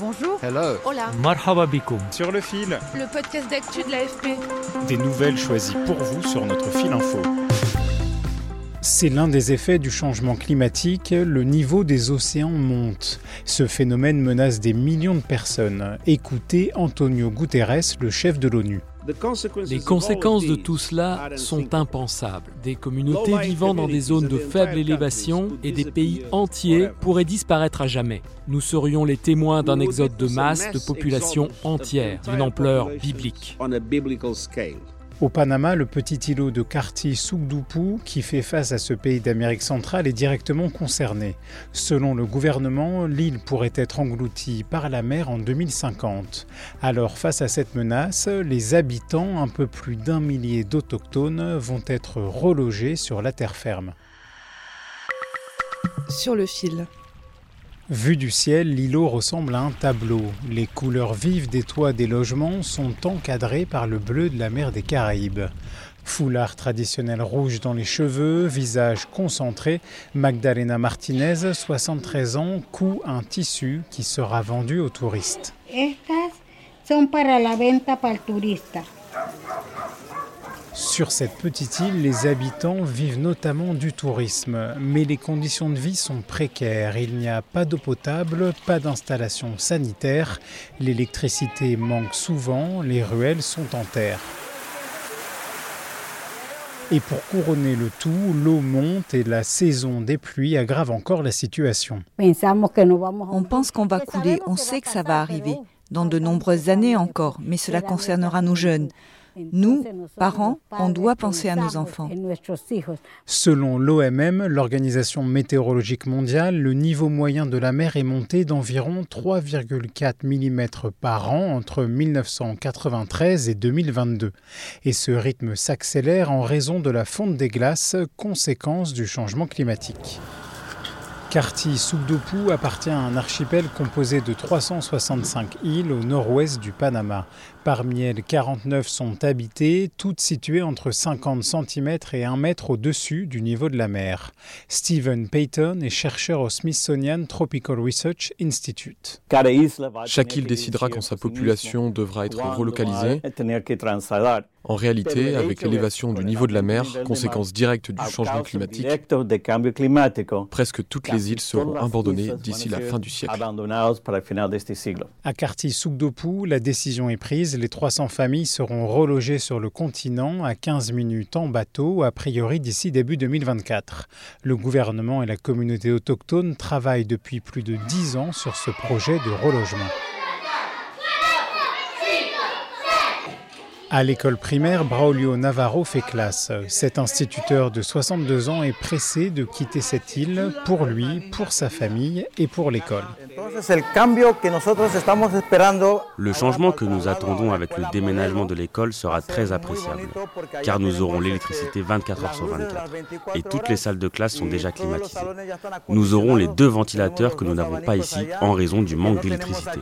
Bonjour. Hello. Hola. Marhaba bikoum. Sur le fil, Le podcast d'actu de l'AFP. des nouvelles choisies pour vous sur notre fil info. C'est l'un des effets du changement climatique, le niveau des océans monte. Ce phénomène menace des millions de personnes. Écoutez Antonio Guterres, le chef de l'ONU. Les conséquences de tout cela sont impensables. Des communautés vivant dans des zones de faible élévation et des pays entiers pourraient disparaître à jamais. Nous serions les témoins d'un exode de masse de populations entières d'une ampleur biblique. Au Panama, le petit îlot de Carti Soukdoupou, qui fait face à ce pays d'Amérique centrale, est directement concerné. Selon le gouvernement, l'île pourrait être engloutie par la mer en 2050. Alors, face à cette menace, les habitants, un peu plus d'un millier d'autochtones, vont être relogés sur la terre ferme. Sur le fil. Vu du ciel, l'îlot ressemble à un tableau. Les couleurs vives des toits des logements sont encadrées par le bleu de la mer des Caraïbes. Foulard traditionnel rouge dans les cheveux, visage concentré, Magdalena Martinez, 73 ans, coud un tissu qui sera vendu aux touristes. Sur cette petite île, les habitants vivent notamment du tourisme, mais les conditions de vie sont précaires. Il n'y a pas d'eau potable, pas d'installation sanitaire, l'électricité manque souvent, les ruelles sont en terre. Et pour couronner le tout, l'eau monte et la saison des pluies aggrave encore la situation. On pense qu'on va couler, on sait que ça va arriver, dans de nombreuses années encore, mais cela concernera nos jeunes. Nous, parents, on doit penser à nos enfants. Selon l'OMM, l'Organisation météorologique mondiale, le niveau moyen de la mer est monté d'environ 3,4 mm par an entre 1993 et 2022. Et ce rythme s'accélère en raison de la fonte des glaces, conséquence du changement climatique. Carti Soukdoupou appartient à un archipel composé de 365 îles au nord-ouest du Panama. Parmi elles, 49 sont habitées, toutes situées entre 50 cm et 1 mètre au-dessus du niveau de la mer. Stephen Payton est chercheur au Smithsonian Tropical Research Institute. Chaque île décidera quand sa population devra être relocalisée. En réalité, avec l'élévation du niveau de la mer, conséquence directe du changement climatique, presque toutes les îles seront abandonnées d'ici la fin du siècle. À Carti Soukdoupou, la décision est prise. Les 300 familles seront relogées sur le continent à 15 minutes en bateau, a priori d'ici début 2024. Le gouvernement et la communauté autochtone travaillent depuis plus de 10 ans sur ce projet de relogement. À l'école primaire, Braulio Navarro fait classe. Cet instituteur de 62 ans est pressé de quitter cette île pour lui, pour sa famille et pour l'école. Le changement que nous attendons avec le déménagement de l'école sera très appréciable, car nous aurons l'électricité 24 heures sur 24 et toutes les salles de classe sont déjà climatisées. Nous aurons les deux ventilateurs que nous n'avons pas ici en raison du manque d'électricité.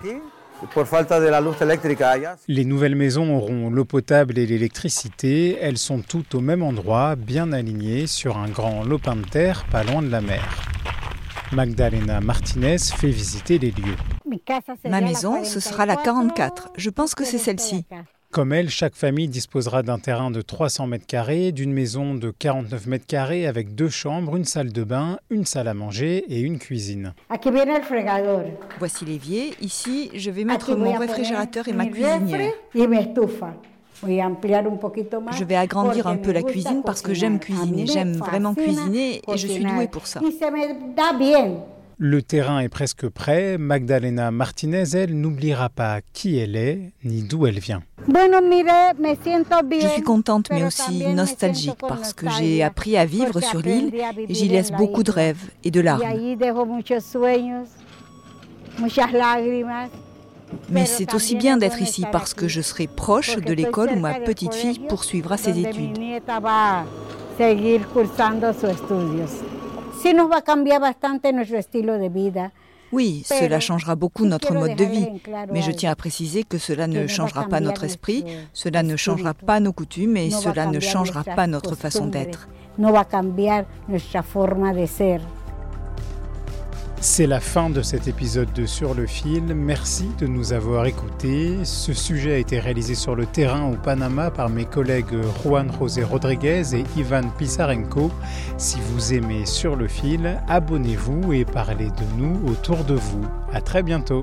Les nouvelles maisons auront l'eau potable et l'électricité. Elles sont toutes au même endroit, bien alignées sur un grand lopin de terre pas loin de la mer. Magdalena Martinez fait visiter les lieux. Ma maison, ce sera la 44. Je pense que c'est celle-ci. Comme elle, chaque famille disposera d'un terrain de 300 mètres carrés, d'une maison de 49 mètres carrés avec deux chambres, une salle de bain, une salle à manger et une cuisine. Voici l'évier. Ici, je vais mettre mon réfrigérateur et ma cuisinière. Je vais agrandir un peu la cuisine parce que j'aime cuisiner. me J'aime vraiment cuisiner et je suis douée pour ça. Le terrain est presque prêt. Magdalena Martinez, elle, n'oubliera pas qui elle est ni d'où elle vient. Je suis contente mais aussi nostalgique parce que j'ai appris à vivre sur l'île et j'y laisse beaucoup de rêves et de larmes. Mais c'est aussi bien d'être ici parce que je serai proche de l'école où ma petite fille poursuivra ses études. Oui, cela changera beaucoup notre mode de vie, mais je tiens à préciser que cela ne changera pas notre esprit, cela ne changera pas nos coutumes et cela ne changera pas notre façon d'être. C'est la fin de cet épisode de Sur le fil. Merci de nous avoir écoutés. Ce sujet a été réalisé sur le terrain au Panama par mes collègues Juan José Rodriguez et Ivan Pisarenko. Si vous aimez Sur le fil, abonnez-vous et parlez de nous autour de vous. À très bientôt.